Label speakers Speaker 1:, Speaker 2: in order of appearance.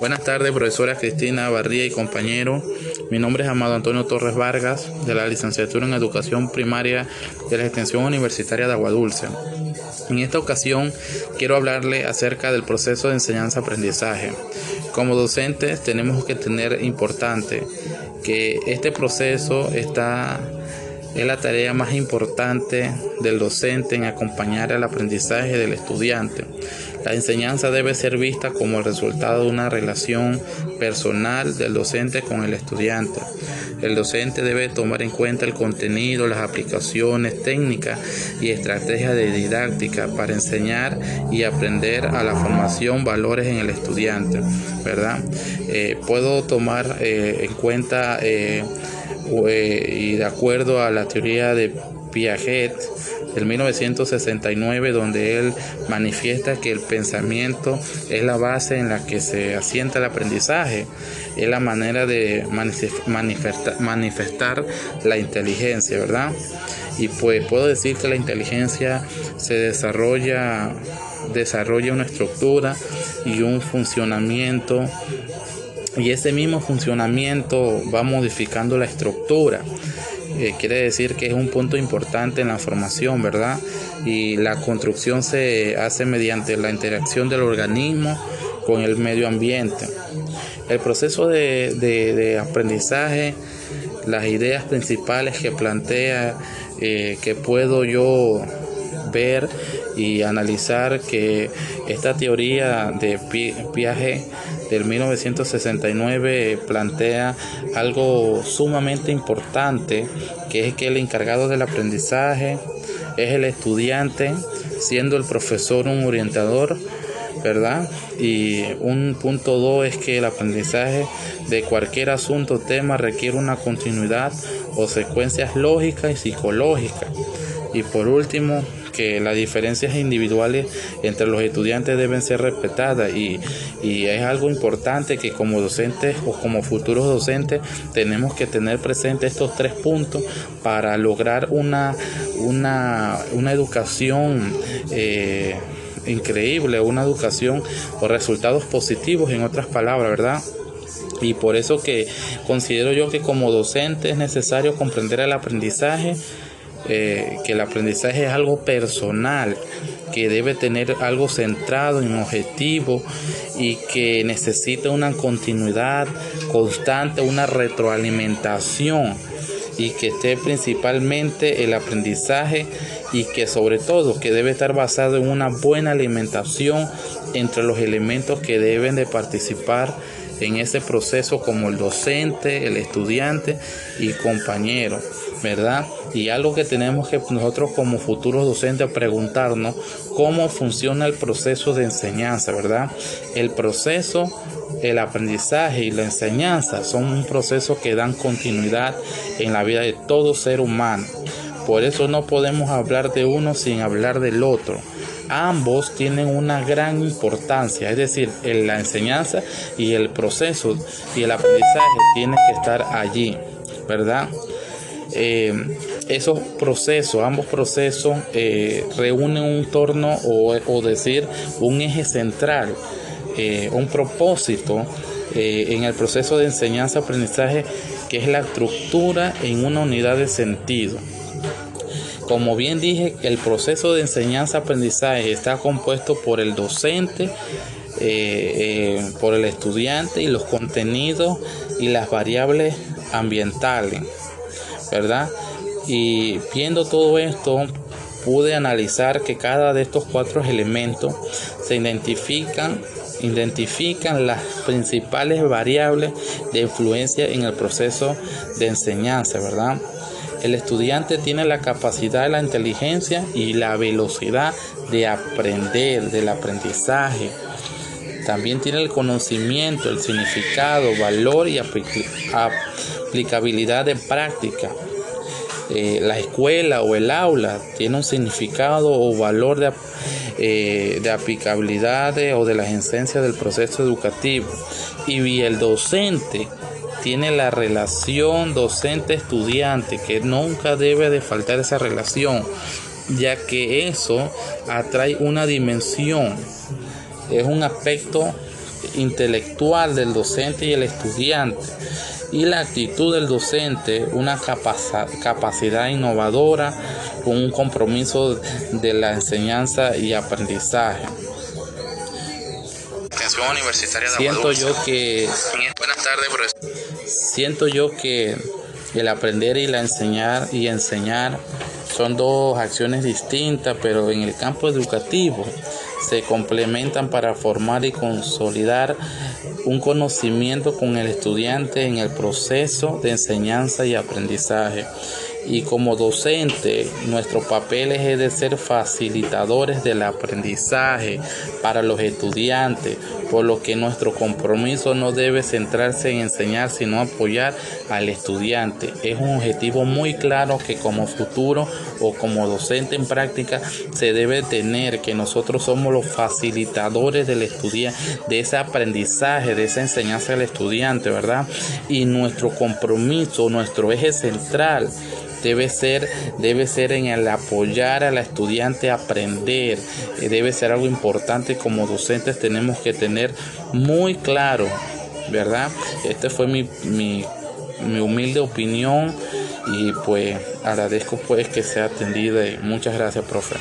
Speaker 1: Buenas tardes, profesora Cristina Barría y compañero. Mi nombre es Amado Antonio Torres Vargas, de la licenciatura en Educación Primaria de la Extensión Universitaria de Aguadulce. En esta ocasión quiero hablarle acerca del proceso de enseñanza-aprendizaje. Como docentes tenemos que tener importante que este proceso está es la tarea más importante del docente en acompañar al aprendizaje del estudiante. La enseñanza debe ser vista como el resultado de una relación personal del docente con el estudiante. El docente debe tomar en cuenta el contenido, las aplicaciones técnicas y estrategias de didáctica para enseñar y aprender a la formación valores en el estudiante, ¿verdad? Eh, puedo tomar eh, en cuenta eh, y de acuerdo a la teoría de Piaget del 1969 donde él manifiesta que el pensamiento es la base en la que se asienta el aprendizaje, es la manera de manifestar, manifestar la inteligencia, ¿verdad? Y pues puedo decir que la inteligencia se desarrolla desarrolla una estructura y un funcionamiento y ese mismo funcionamiento va modificando la estructura. Quiere decir que es un punto importante en la formación, ¿verdad? Y la construcción se hace mediante la interacción del organismo con el medio ambiente. El proceso de, de, aprendizaje, las ideas principales que plantea, eh, que puedo yo ver y analizar que esta teoría de Piaget del 1969 plantea algo sumamente importante, que es que el encargado del aprendizaje es el estudiante, siendo el profesor un orientador, ¿verdad? Y un punto dos es que el aprendizaje de cualquier asunto o tema requiere una continuidad o secuencias lógicas y psicológicas. Y por último, que las diferencias individuales entre los estudiantes deben ser respetadas y, es algo importante que como docentes o como futuros docentes tenemos que tener presente estos tres puntos para lograr una, una, una educación eh, increíble, una educación o resultados positivos en otras palabras, ¿verdad? Y por eso que considero yo que como docente es necesario comprender el aprendizaje eh, que el aprendizaje es algo personal, que debe tener algo centrado en objetivo y que necesita una continuidad constante, una retroalimentación y que esté principalmente el aprendizaje y que sobre todo que debe estar basado en una buena alimentación entre los elementos que deben de participar en ese proceso como el docente, el estudiante y compañero, ¿verdad? Y algo que tenemos que nosotros como futuros docentes preguntarnos cómo funciona el proceso de enseñanza, ¿verdad? El proceso, el aprendizaje y la enseñanza son un proceso que dan continuidad en la vida de todo ser humano. Por eso no podemos hablar de uno sin hablar del otro ambos tienen una gran importancia, es decir, la enseñanza y el proceso y el aprendizaje tienen que estar allí, ¿verdad? Eh, esos procesos, ambos procesos eh, reúnen un torno o, decir un eje central, eh, un propósito en el proceso de enseñanza-aprendizaje que es la estructura en una unidad de sentido. Como bien dije, el proceso de enseñanza-aprendizaje está compuesto por el docente, eh, eh, por el estudiante y los contenidos y las variables ambientales, ¿verdad? Y viendo todo esto, pude analizar que cada de estos cuatro elementos se identifican identifican las principales variables de influencia en el proceso de enseñanza, ¿verdad? El estudiante tiene la capacidad, la inteligencia y la velocidad de aprender, del aprendizaje. También tiene el conocimiento, el significado, valor y aplicabilidad de práctica. Eh, la escuela o el aula tiene un significado o valor de, eh, de aplicabilidad o de la esencias del proceso educativo. Y el docente tiene la relación docente-estudiante, que nunca debe de faltar esa relación, ya que eso atrae una dimensión, es un aspecto intelectual del docente y el estudiante. Y la actitud del docente, una capacidad innovadora con un compromiso de la enseñanza y aprendizaje. Siento yo que buenas tardes, Siento yo que el aprender y la enseñar y enseñar son dos acciones distintas, pero en el campo educativo se complementan para formar y consolidar un conocimiento con el estudiante en el proceso de enseñanza y aprendizaje y como docente nuestro papel es de ser facilitadores del aprendizaje para los estudiantes, por lo que nuestro compromiso no debe centrarse en enseñar, sino apoyar al estudiante. Es un objetivo muy claro que como futuro o como docente en práctica se debe tener que nosotros somos los facilitadores del estudiante, de ese aprendizaje, de esa enseñanza al estudiante, ¿verdad? Y nuestro compromiso, nuestro eje central debe ser, debe ser en el apoyar al estudiante a aprender, eh, debe ser algo importante como docentes tenemos que tener muy claro, ¿verdad? Esta fue mi, mi, mi humilde opinión y pues agradezco pues que sea atendida muchas gracias, profe.